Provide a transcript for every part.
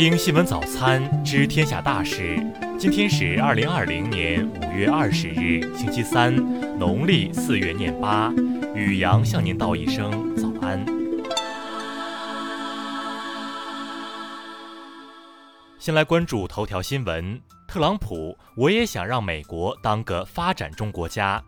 听新闻早餐知天下大事。今天是二零二零年五月二十日，星期三，农历四月廿八。雨阳向您道一声早安。先来关注头条新闻：特朗普，我也想让美国当个发展中国家。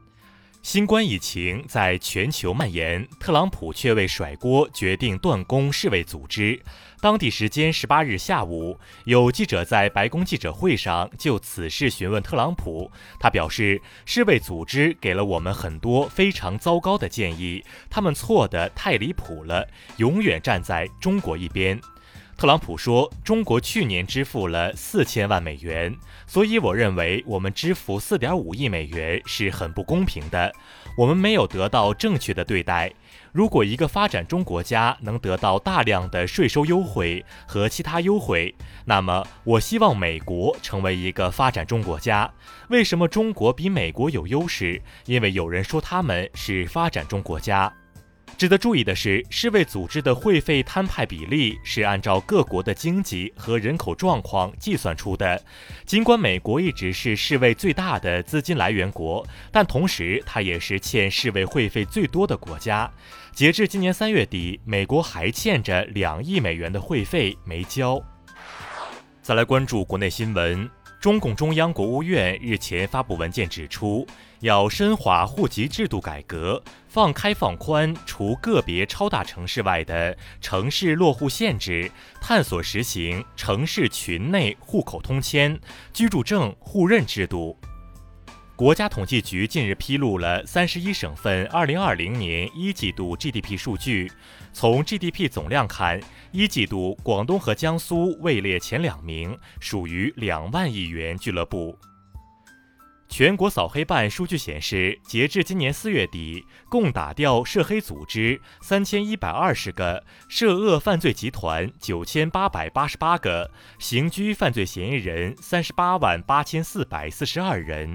新冠疫情在全球蔓延，特朗普却未甩锅，决定断供世卫组织。当地时间十八日下午，有记者在白宫记者会上就此事询问特朗普，他表示，世卫组织给了我们很多非常糟糕的建议，他们错的太离谱了，永远站在中国一边。特朗普说：“中国去年支付了四千万美元，所以我认为我们支付四点五亿美元是很不公平的。我们没有得到正确的对待。如果一个发展中国家能得到大量的税收优惠和其他优惠，那么我希望美国成为一个发展中国家。为什么中国比美国有优势？因为有人说他们是发展中国家。”值得注意的是，世卫组织的会费摊派比例是按照各国的经济和人口状况计算出的。尽管美国一直是世卫最大的资金来源国，但同时它也是欠世卫会费最多的国家。截至今年三月底，美国还欠着两亿美元的会费没交。再来关注国内新闻。中共中央、国务院日前发布文件指出，要深化户籍制度改革，放开放宽除个别超大城市外的城市落户限制，探索实行城市群内户口通迁、居住证互认制度。国家统计局近日披露了三十一省份二零二零年一季度 GDP 数据。从 GDP 总量看，一季度广东和江苏位列前两名，属于两万亿元俱乐部。全国扫黑办数据显示，截至今年四月底，共打掉涉黑组织三千一百二十个，涉恶犯罪集团九千八百八十八个，刑拘犯罪嫌疑人三十八万八千四百四十二人。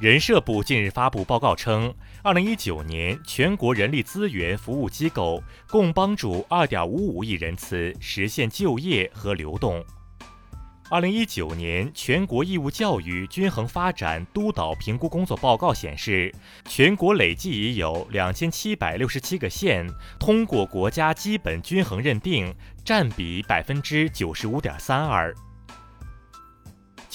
人社部近日发布报告称，二零一九年全国人力资源服务机构共帮助二点五五亿人次实现就业和流动。二零一九年全国义务教育均衡发展督导评估工作报告显示，全国累计已有两千七百六十七个县通过国家基本均衡认定，占比百分之九十五点三二。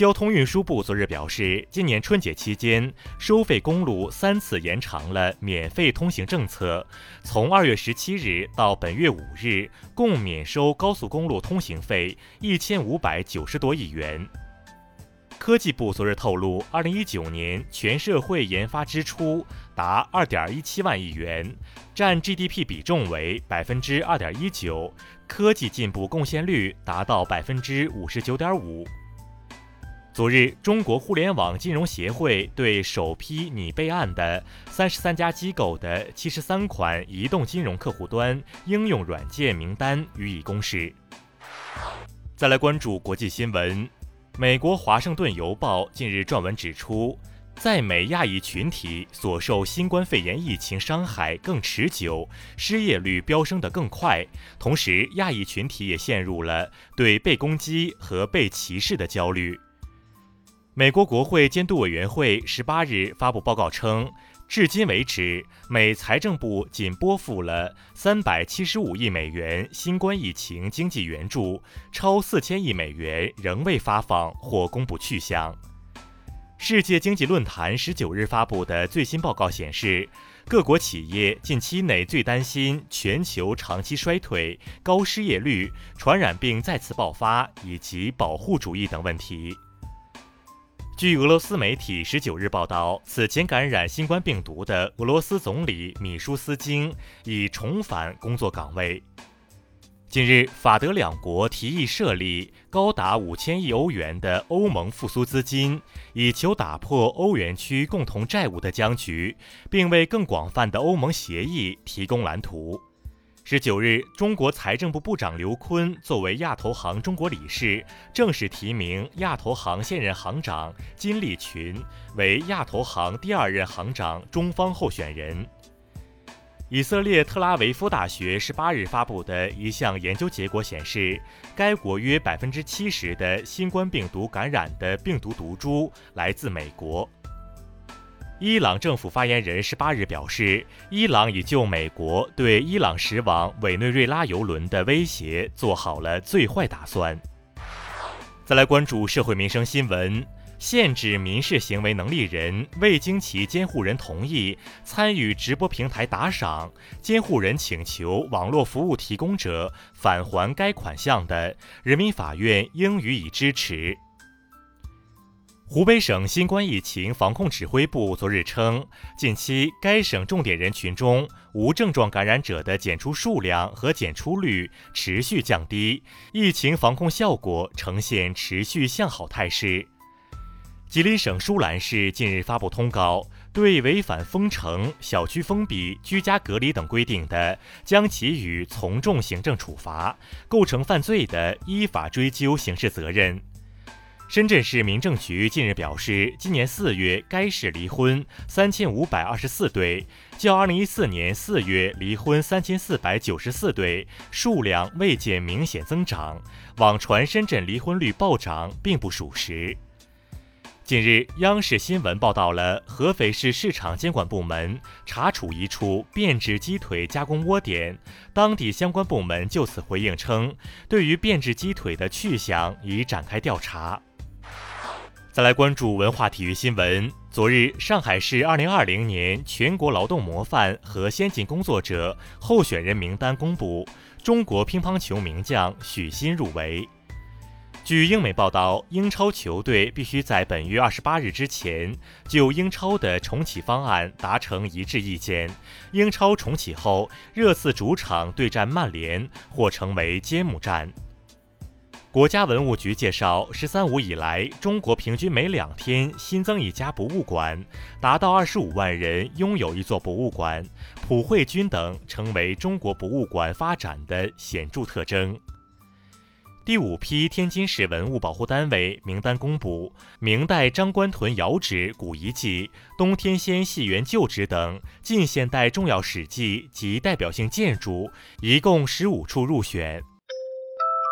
交通运输部昨日表示，今年春节期间，收费公路三次延长了免费通行政策，从二月十七日到本月五日，共免收高速公路通行费一千五百九十多亿元。科技部昨日透露，二零一九年全社会研发支出达二点一七万亿元，占 GDP 比重为百分之二点一九，科技进步贡献率达到百分之五十九点五。昨日，中国互联网金融协会对首批拟备案的三十三家机构的七十三款移动金融客户端应用软件名单予以公示。再来关注国际新闻，美国《华盛顿邮报》近日撰文指出，在美亚裔群体所受新冠肺炎疫情伤害更持久，失业率飙升得更快，同时亚裔群体也陷入了对被攻击和被歧视的焦虑。美国国会监督委员会十八日发布报告称，至今为止，美财政部仅拨付了三百七十五亿美元新冠疫情经济援助，超四千亿美元仍未发放或公布去向。世界经济论坛十九日发布的最新报告显示，各国企业近期内最担心全球长期衰退、高失业率、传染病再次爆发以及保护主义等问题。据俄罗斯媒体十九日报道，此前感染新冠病毒的俄罗斯总理米舒斯京已重返工作岗位。近日，法德两国提议设立高达五千亿欧元的欧盟复苏资金，以求打破欧元区共同债务的僵局，并为更广泛的欧盟协议提供蓝图。十九日，中国财政部部长刘昆作为亚投行中国理事，正式提名亚投行现任行长金立群为亚投行第二任行长中方候选人。以色列特拉维夫大学十八日发布的一项研究结果显示，该国约百分之七十的新冠病毒感染的病毒毒株来自美国。伊朗政府发言人十八日表示，伊朗已就美国对伊朗驶往委内瑞拉油轮的威胁做好了最坏打算。再来关注社会民生新闻。限制民事行为能力人未经其监护人同意参与直播平台打赏，监护人请求网络服务提供者返还该款项的，人民法院应予以支持。湖北省新冠疫情防控指挥部昨日称，近期该省重点人群中无症状感染者的检出数量和检出率持续降低，疫情防控效果呈现持续向好态势。吉林省舒兰市近日发布通告，对违反封城、小区封闭、居家隔离等规定的，将给予从重行政处罚；构成犯罪的，依法追究刑事责任。深圳市民政局近日表示，今年四月该市离婚三千五百二十四对，较二零一四年四月离婚三千四百九十四对数量未见明显增长。网传深圳离婚率暴涨并不属实。近日，央视新闻报道了合肥市市场监管部门查处一处变质鸡腿加工窝点，当地相关部门就此回应称，对于变质鸡腿的去向已展开调查。再来关注文化体育新闻，昨日，上海市2020年全国劳动模范和先进工作者候选人名单公布，中国乒乓球名将许昕入围。据英媒报道，英超球队必须在本月二十八日之前就英超的重启方案达成一致意见。英超重启后，热刺主场对战曼联或成为揭幕战。国家文物局介绍，“十三五”以来，中国平均每两天新增一家博物馆，达到二十五万人拥有一座博物馆，普惠均等成为中国博物馆发展的显著特征。第五批天津市文物保护单位名单公布，明代张官屯窑址古遗迹、东天仙戏园旧址等近现代重要史迹及代表性建筑，一共十五处入选。